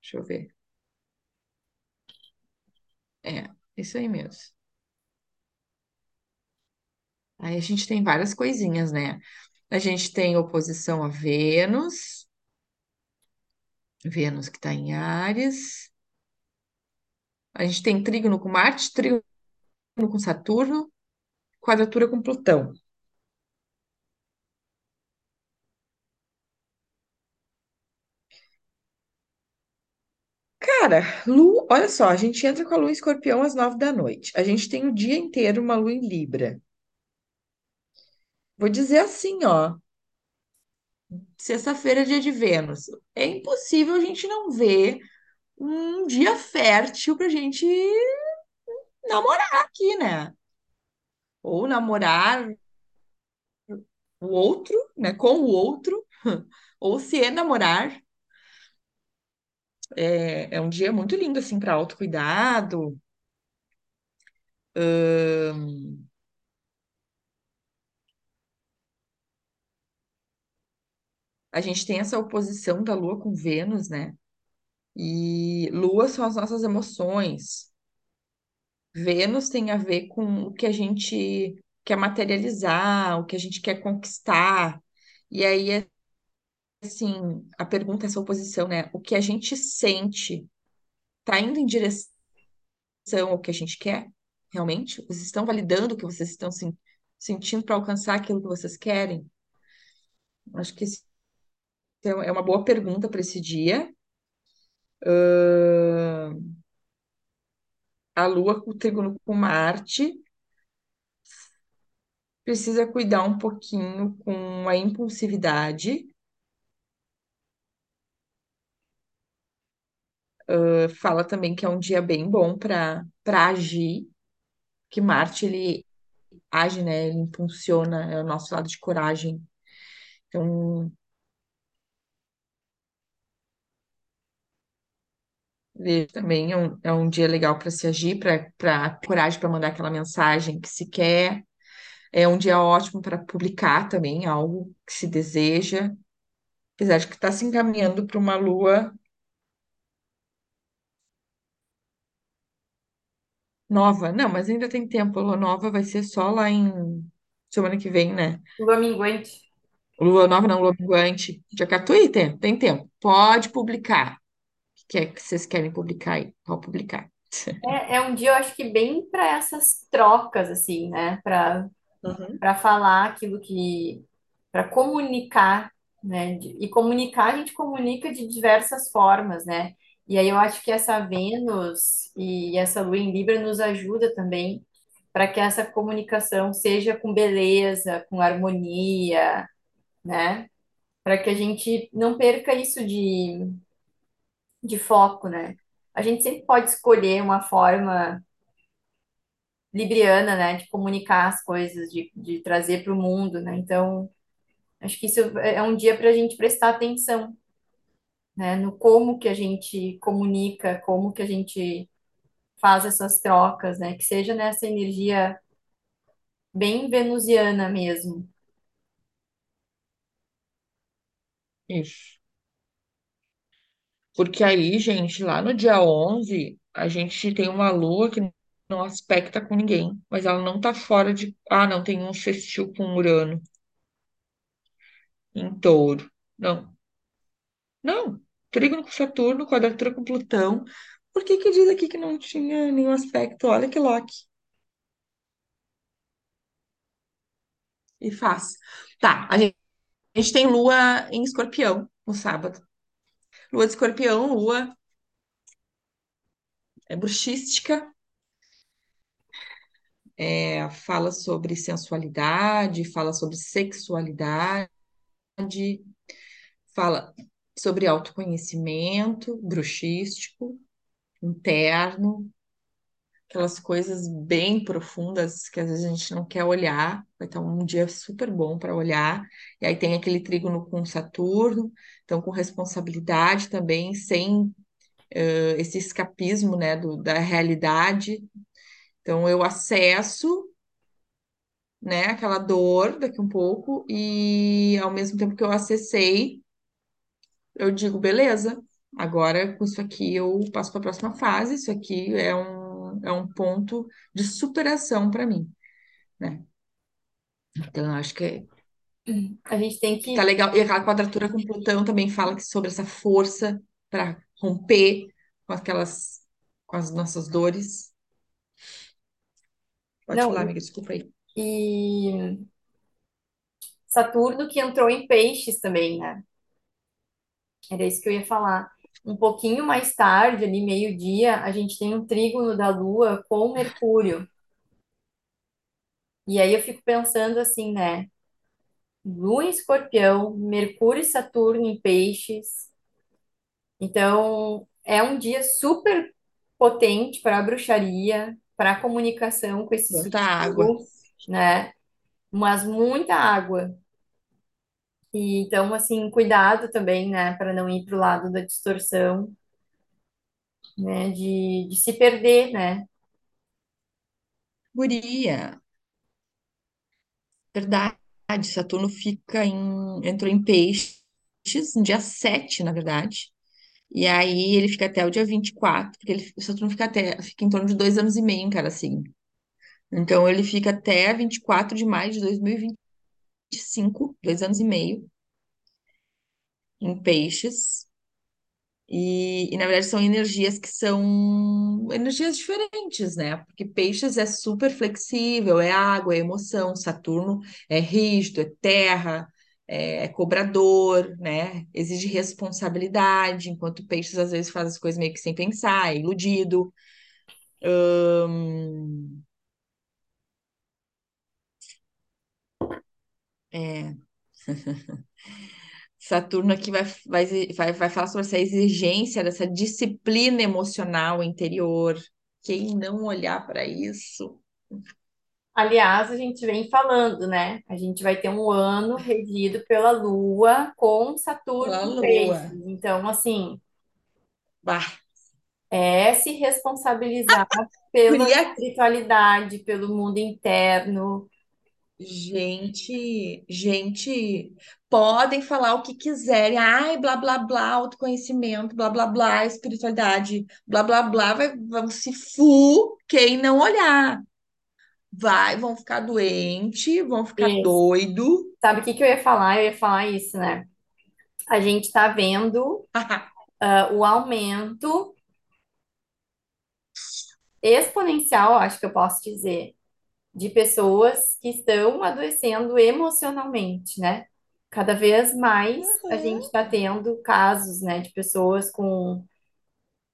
Deixa eu ver. É, isso aí mesmo. Aí a gente tem várias coisinhas, né? A gente tem oposição a Vênus, Vênus que está em Áries. A gente tem trígono com Marte, trígono com Saturno, quadratura com Plutão. Cara, Lu, olha só, a gente entra com a lua em Escorpião às nove da noite. A gente tem o dia inteiro uma lua em Libra. Vou dizer assim, ó. Sexta-feira é dia de Vênus. É impossível a gente não ver um dia fértil pra gente namorar aqui, né? Ou namorar o outro, né? Com o outro, ou se enamorar. É, é um dia muito lindo, assim, para autocuidado. Ahn, a gente tem essa oposição da Lua com Vênus, né? E Lua são as nossas emoções. Vênus tem a ver com o que a gente quer materializar, o que a gente quer conquistar. E aí, assim, a pergunta, essa oposição, né? O que a gente sente tá indo em direção ao que a gente quer, realmente? Vocês estão validando o que vocês estão sen- sentindo para alcançar aquilo que vocês querem? Acho que isso é uma boa pergunta para esse dia. Ahn, a Lua com o trígono com Marte precisa cuidar um pouquinho com a impulsividade. Fala também que é um dia bem bom para para agir, que Marte ele age, né? Ele impulsiona, é o nosso lado de coragem. Então, ele também é um, é um dia legal para se agir, para para coragem para mandar aquela mensagem que se quer. É um dia ótimo para publicar também algo que se deseja, apesar de que está se encaminhando para uma lua nova. Não, mas ainda tem tempo. A lua nova vai ser só lá em semana que vem, né? Lua minguante. Lua nova, não, lua minguante. Dia 14, tem, tem tempo. Pode publicar. O que é que vocês querem publicar aí? Pode publicar. É, é um dia, eu acho que bem para essas trocas, assim, né? Para Uhum. para falar aquilo que. para comunicar, né? E comunicar, a gente comunica de diversas formas, né? E aí eu acho que essa Vênus e essa Lua em Libra nos ajuda também para que essa comunicação seja com beleza, com harmonia, né? Para que a gente não perca isso de, de foco, né? A gente sempre pode escolher uma forma libriana, né, de comunicar as coisas, de, de trazer para o mundo, né? Então, acho que isso é um dia para a gente prestar atenção, né, no como que a gente comunica, como que a gente faz essas trocas, né? Que seja nessa energia bem venusiana mesmo. Isso. Porque aí, gente, lá no dia 11 a gente tem uma lua que não aspecta com ninguém, mas ela não tá fora de. Ah, não, tem um sextil com Urano em touro. Não, não. Trígono com Saturno, quadratura com Plutão. Por que que diz aqui que não tinha nenhum aspecto? Olha que Loki. E faz. Tá, a gente, a gente tem lua em Escorpião no sábado. Lua de Escorpião, lua é bruxística, é, fala sobre sensualidade, fala sobre sexualidade, fala sobre autoconhecimento bruxístico, interno, aquelas coisas bem profundas que às vezes a gente não quer olhar. Vai estar um dia super bom para olhar. E aí tem aquele trígono com Saturno, então com responsabilidade também, sem eh, esse escapismo, né, do, da realidade. Então eu acesso, né, aquela dor daqui um pouco e ao mesmo tempo que eu acessei, eu digo, beleza, Agora, com isso aqui, eu passo para a próxima fase. Isso aqui é um, é um ponto de superação para mim, né? Então, eu acho que, é- A gente tem que tá legal. E aquela quadratura com Plutão também fala que sobre essa força para romper com aquelas, com as nossas dores. Pode falar, Não, amiga, desculpa aí. e Saturno que entrou em peixes também, né? Era isso que eu ia falar. Um pouquinho mais tarde, ali meio-dia, a gente tem um trígono da Lua com Mercúrio. E aí eu fico pensando assim, né? Lua em Escorpião, Mercúrio e Saturno em Peixes. Então, é um dia super potente para a bruxaria, para a comunicação com esse Quanta água. sutil, né? Mas muita água. E, então, assim, cuidado também, né, para não ir para o lado da distorção, né, de, de se perder, né? Guria, verdade, Saturno fica em, entrou em peixes no dia 7, na verdade. E aí ele fica até o dia 24, porque ele, Saturno fica até, fica em torno de dois anos e meio cara assim. Então ele fica até 24 de maio de 2020 de cinco, dois anos e meio, em peixes. E, e, na verdade, são energias que são energias diferentes, né? Porque peixes é super flexível, é água, é emoção. Saturno é rígido, é terra, é, é cobrador, né? Exige responsabilidade, enquanto peixes às vezes faz as coisas meio que sem pensar, é iludido. Hum, é, Saturno aqui vai, vai, vai, vai falar sobre essa exigência, dessa disciplina emocional interior. Quem não olhar para isso? Aliás, a gente vem falando, né? A gente vai ter um ano regido pela Lua com Saturno em Peixes. Então, assim, Bah, é se responsabilizar pela espiritualidade, pelo mundo interno. Gente, gente, podem falar o que quiserem. Ai, blá, blá, blá, autoconhecimento, blá, blá, blá, espiritualidade, blá, blá, blá, vai, vão se fu quem não olhar. Vai, vão ficar doente, vão ficar Isso. doido. Sabe o que que eu ia falar? Eu ia falar isso, né? A gente está vendo ah, o aumento exponencial, acho que eu posso dizer, de pessoas que estão adoecendo emocionalmente, né? Cada vez mais a gente está tendo casos, né, de pessoas com,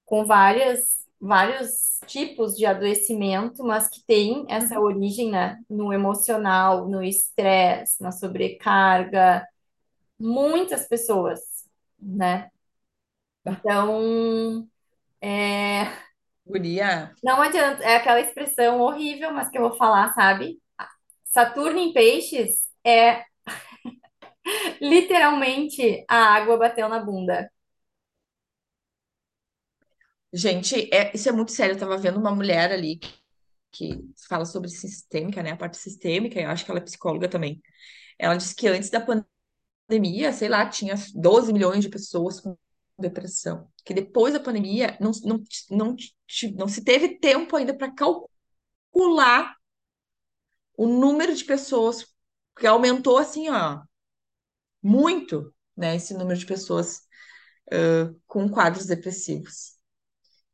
com várias, vários tipos de adoecimento, mas que têm essa origem, né, no emocional, no estresse, na sobrecarga. Muitas pessoas, né? Então, é, Guria, não adianta, é aquela expressão horrível, mas que eu vou falar, sabe? Saturno em peixes é literalmente a água bateu na bunda. gente, é, isso é muito sério. Eu tava vendo uma mulher ali que, que fala sobre sistêmica, né? A parte sistêmica, eu acho que ela é psicóloga também. Ela disse que antes da pandemia, sei lá, tinha 12 milhões de pessoas com depressão. Que depois da pandemia não, não, não, não se teve tempo ainda para calcular o número de pessoas, porque aumentou assim, ó, muito, né? Esse número de pessoas uh, com quadros depressivos.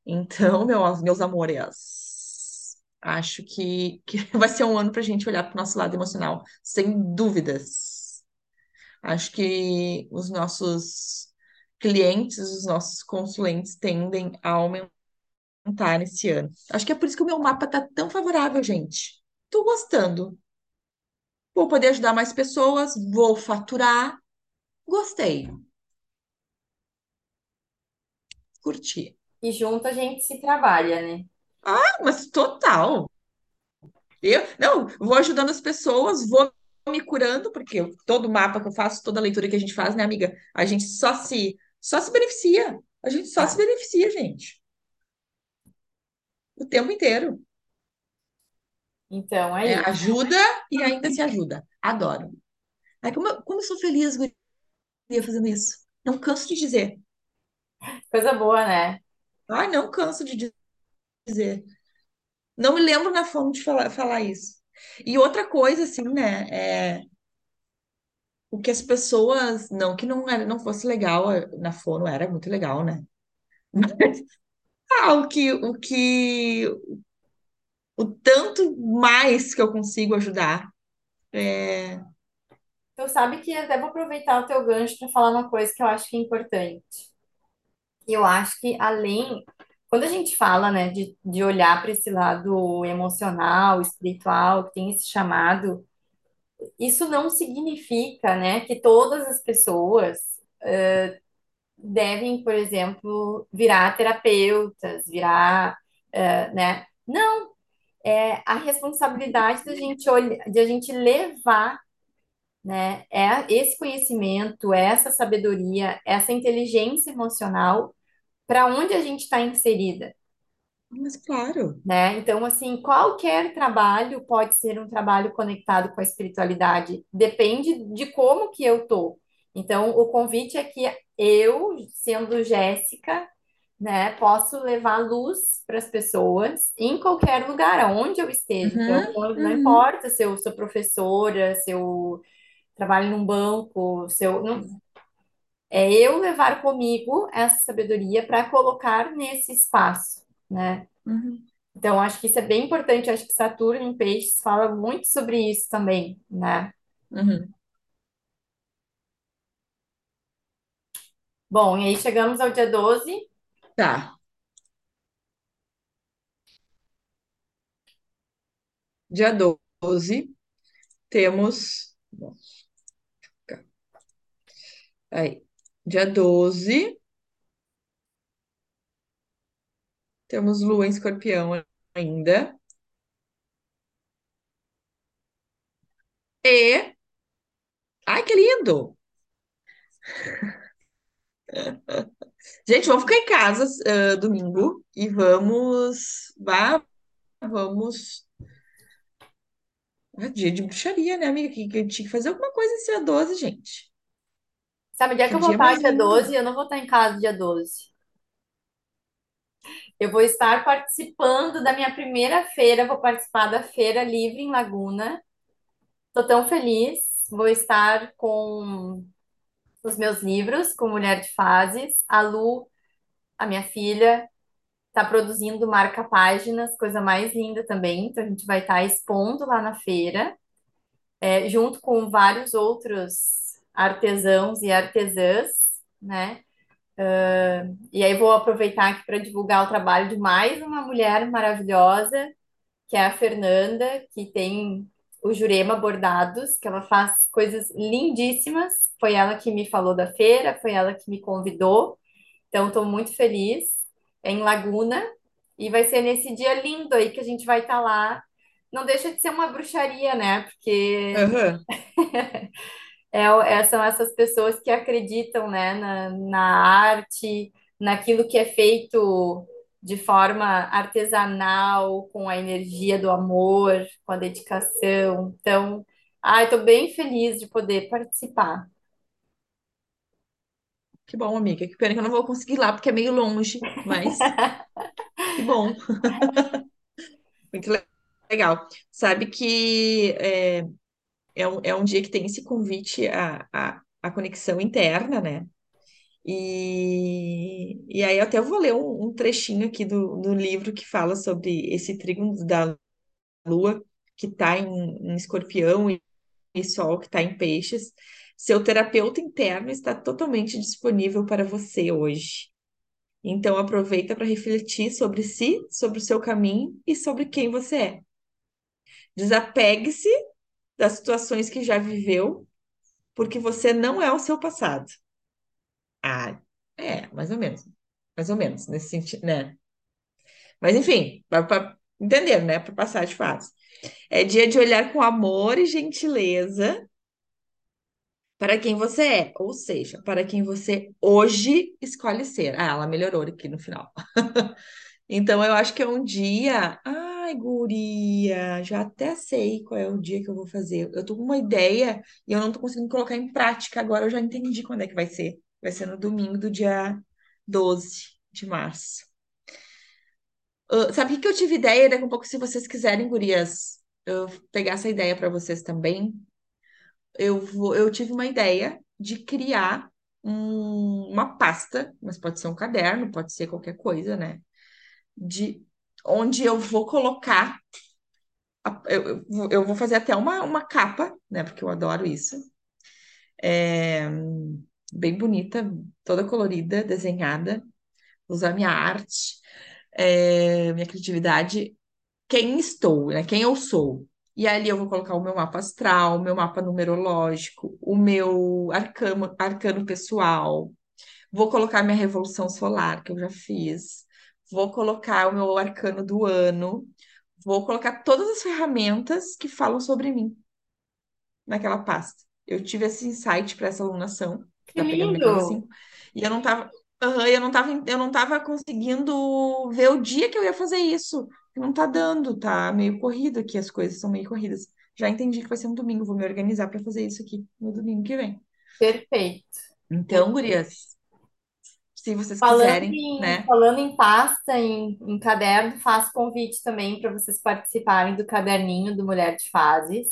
Então, meu, meus amores, acho que, que vai ser um ano para a gente olhar para o nosso lado emocional, sem dúvidas. Acho que os nossos clientes, os nossos consulentes tendem a aumentar nesse ano. Acho que é por isso que o meu mapa tá tão favorável, gente. Tô gostando. Vou poder ajudar mais pessoas, vou faturar. Gostei. Curti. E junto a gente se trabalha, né? Ah, mas total. Eu, não, vou ajudando as pessoas, vou me curando, porque eu- todo mapa que eu faço, toda leitura que a gente faz, né, amiga? A gente só se, só se beneficia. A gente só se Ah, beneficia, gente. O tempo inteiro. então é É, isso. ajuda e ainda se ajuda. Adoro. Ai, como eu, como eu sou feliz, guria, fazendo isso. Não canso de dizer. Coisa boa, né? Ai, não canso de dizer. Não me lembro na fome de falar, falar isso. E outra coisa, assim, né? É, o que as pessoas. Não que não era, não fosse legal na fono, era muito legal, né? Ah, o que, o que. O tanto mais que eu consigo ajudar. É, Tu sabe que até vou aproveitar o teu gancho para falar uma coisa que eu acho que é importante. Eu acho que além, quando a gente fala, né, de, de olhar para esse lado emocional, espiritual, que tem esse chamado, isso não significa, né, que todas as pessoas devem, por exemplo, virar terapeutas, virar, eh, né? Não, é a responsabilidade da gente olhar, de a gente levar, né, é esse conhecimento, essa sabedoria, essa inteligência emocional para onde a gente está inserida. Mas claro. né? Então, assim, qualquer trabalho pode ser um trabalho conectado com a espiritualidade, depende de como que eu tô. Então, o convite é que eu, sendo Jéssica, né, posso levar luz para as pessoas em qualquer lugar, aonde eu esteja. Então, Uhum, não, não uhum, importa se eu sou professora, se eu trabalho num banco, se eu, não, é eu levar comigo essa sabedoria para colocar nesse espaço, né? uhum, Então, acho que isso é bem importante. Acho que Saturno em Peixes fala muito sobre isso também, né? uhum. Bom, e aí chegamos ao dia 12. Tá. Dia 12 temos. Aí. Dia 12 temos Lua em Escorpião ainda. E. Ai, que lindo! Gente, vamos ficar em casa, ah, domingo e vamos. Vá, vamos. Ah, dia de bruxaria, né, amiga? Que, que eu tinha que fazer alguma coisa esse dia 12, gente. Sabe, o dia que Que eu vou estar dia lindo. 12, eu não vou estar em casa dia 12. Eu vou estar participando da minha primeira feira, vou participar da Feira Livre em Laguna. Tô tão feliz. Vou estar com os meus livros, com Mulher de Fases. A Lu, a minha filha, está produzindo marca-páginas, coisa mais linda também. Então, a gente vai estar expondo lá na feira. é, junto com vários outros artesãos e artesãs, né? E aí vou aproveitar aqui para divulgar o trabalho de mais uma mulher maravilhosa, que é a Fernanda, que tem o Jurema Bordados, que ela faz coisas lindíssimas. Foi ela que me falou da feira, foi ela que me convidou. Então, estou muito feliz. É em Laguna e vai ser nesse dia lindo aí que a gente vai estar lá. Não deixa de ser uma bruxaria, né? Porque Aham. É, é- são essas pessoas que acreditam, né, na, na arte, naquilo que é feito de forma artesanal, com a energia do amor, com a dedicação. Então, ai, estou bem feliz de poder participar. Que bom, amiga. Que pena que eu não vou conseguir ir lá porque é meio longe, mas que bom. Muito le- legal. Sabe que é, é um, é um dia que tem esse convite à, à, à conexão interna, né? E, e aí eu até vou ler um, um trechinho aqui do, do livro que fala sobre esse trígono da Lua que está em, em Escorpião e, e Sol que está em Peixes. Seu terapeuta interno está totalmente disponível para você hoje. Então aproveita para refletir sobre si, sobre o seu caminho e sobre quem você é. Desapegue-se das situações que já viveu, porque você não é o seu passado. Ah, é, mais ou menos. Mais ou menos, nesse sentido, né? Mas enfim, para entender, né? Para passar de fase. É dia de olhar com amor e gentileza para quem você é, ou seja, para quem você hoje escolhe ser. Ah, ela melhorou aqui no final. Então, eu acho que é um dia. Ai, guria, já até sei qual é o dia que eu vou fazer. Eu tô com uma ideia e eu não tô conseguindo colocar em prática agora. Eu já entendi quando é que vai ser. Vai ser no domingo do dia. 12 de março. Ah, sabe o que eu tive ideia? Daqui a pouco, se vocês quiserem, gurias, eu pegar essa ideia para vocês também. Eu vou, eu tive uma ideia de criar um- uma pasta, mas pode ser um caderno, pode ser qualquer coisa, né? De onde eu vou colocar, a- eu, eu vou fazer até uma, uma capa, né? Porque eu adoro isso. É, bem bonita, toda colorida, desenhada, usar minha arte, é, minha criatividade quem estou, né? Quem eu sou. E ali eu vou colocar o meu mapa astral, o meu mapa numerológico, o meu arcano, arcano pessoal. Vou colocar minha revolução solar, que eu já fiz. Vou colocar o meu arcano do ano. Vou colocar todas as ferramentas que falam sobre mim naquela pasta. Eu tive esse insight para essa alunação, que Que tá pegando cima, e eu não tava, aham, eu não tava, eu não tava conseguindo ver o dia que eu ia fazer isso. Não tá dando, tá meio corrido aqui, as coisas são meio corridas. Já entendi que vai ser um domingo, vou me organizar para fazer isso aqui no domingo que vem. Perfeito. Então, Perfeito. gurias, se vocês Falando quiserem, em, né? falando em pasta, em, em caderno, faço convite também para vocês participarem do caderninho do Mulher de Fases,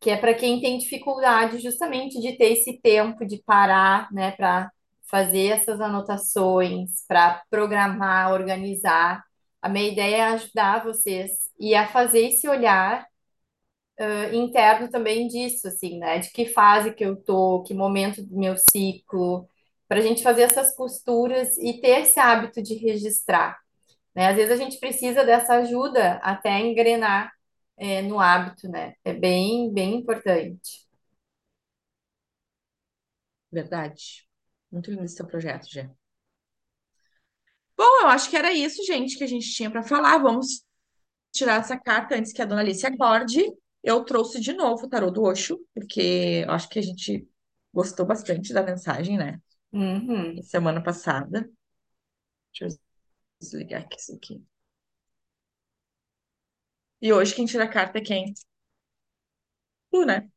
que é para quem tem dificuldade justamente de ter esse tempo de parar, né, para fazer essas anotações, para programar, organizar. A minha ideia é ajudar vocês e a fazer esse olhar eh, interno também disso, assim, né? De que fase que eu tô, que momento do meu ciclo, para a gente fazer essas costuras e ter esse hábito de registrar, né? Às vezes a gente precisa dessa ajuda até engrenar, eh, no hábito, né? É bem, bem importante. Verdade. Muito lindo esse seu projeto, Gê. Bom, eu acho que era isso, gente, que a gente tinha para falar. Vamos tirar essa carta antes que a dona Alice acorde. Eu trouxe de novo o tarô do Osho, porque eu acho que a gente gostou bastante da mensagem, né? Uhum. Semana passada. Deixa eu desligar aqui isso aqui. E hoje quem tira a carta é quem? Tu, né?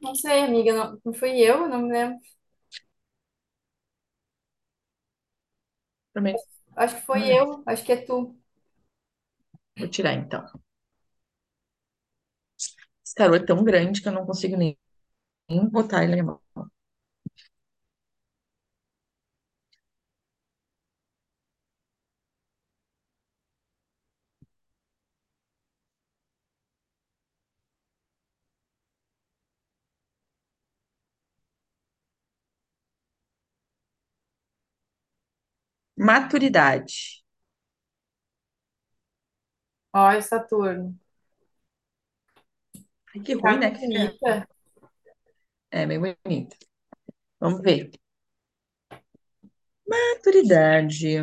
Não sei, amiga, não, não fui eu, não me lembro. Também Acho que não foi lembro. eu, acho que é tu. Vou tirar então. Esse tarô é tão grande que eu não consigo nem, nem botar ele na mão. Maturidade. Olha, Saturno. Ai, que ruim, Carta né? Bonita. É meio bonito. Vamos ver. Maturidade.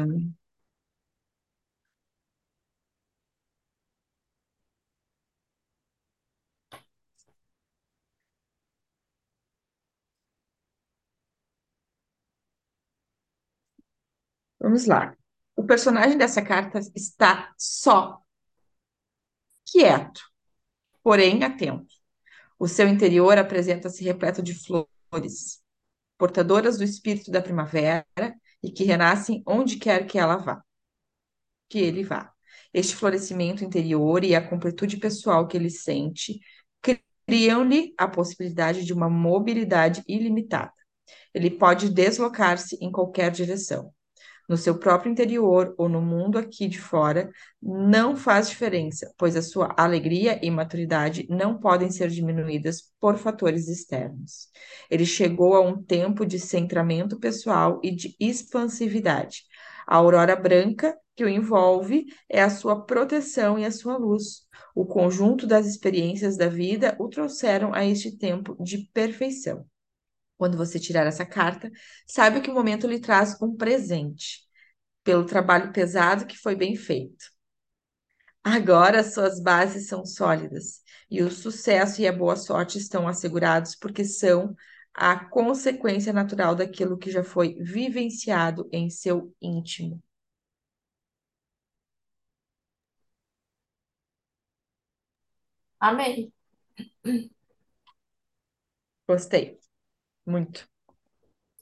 Vamos lá. O personagem dessa carta está só, quieto, porém atento. O seu interior apresenta-se repleto de flores, portadoras do espírito da primavera e que renascem onde quer que ela vá, que ele vá. Este florescimento interior e a completude pessoal que ele sente criam-lhe a possibilidade de uma mobilidade ilimitada. Ele pode deslocar-se em qualquer direção. No seu próprio interior ou no mundo aqui de fora, não faz diferença, pois a sua alegria e maturidade não podem ser diminuídas por fatores externos. Ele chegou a um tempo de centramento pessoal e de expansividade. A aurora branca que o envolve é a sua proteção e a sua luz. O conjunto das experiências da vida o trouxeram a este tempo de perfeição. Quando você tirar essa carta, saiba que o momento lhe traz um presente, pelo trabalho pesado que foi bem feito. Agora suas bases são sólidas e o sucesso e a boa sorte estão assegurados porque são a consequência natural daquilo que já foi vivenciado em seu íntimo. Amei. Gostei, muito.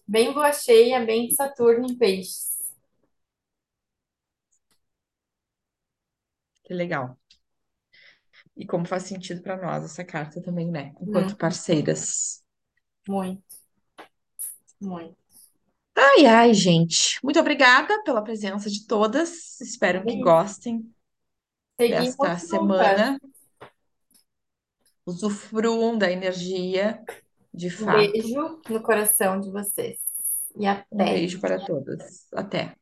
Bem lua cheia, bem Saturno em peixes. Que legal. E como faz sentido para nós essa carta também, né? Enquanto Muito, parceiras. muito, muito. Ai, ai, gente. Muito obrigada pela presença de todas. Espero que gostem desta Seguimos semana. Usufruam da energia, de Um fato. beijo no coração de vocês. E Um até. beijo para todas. Até.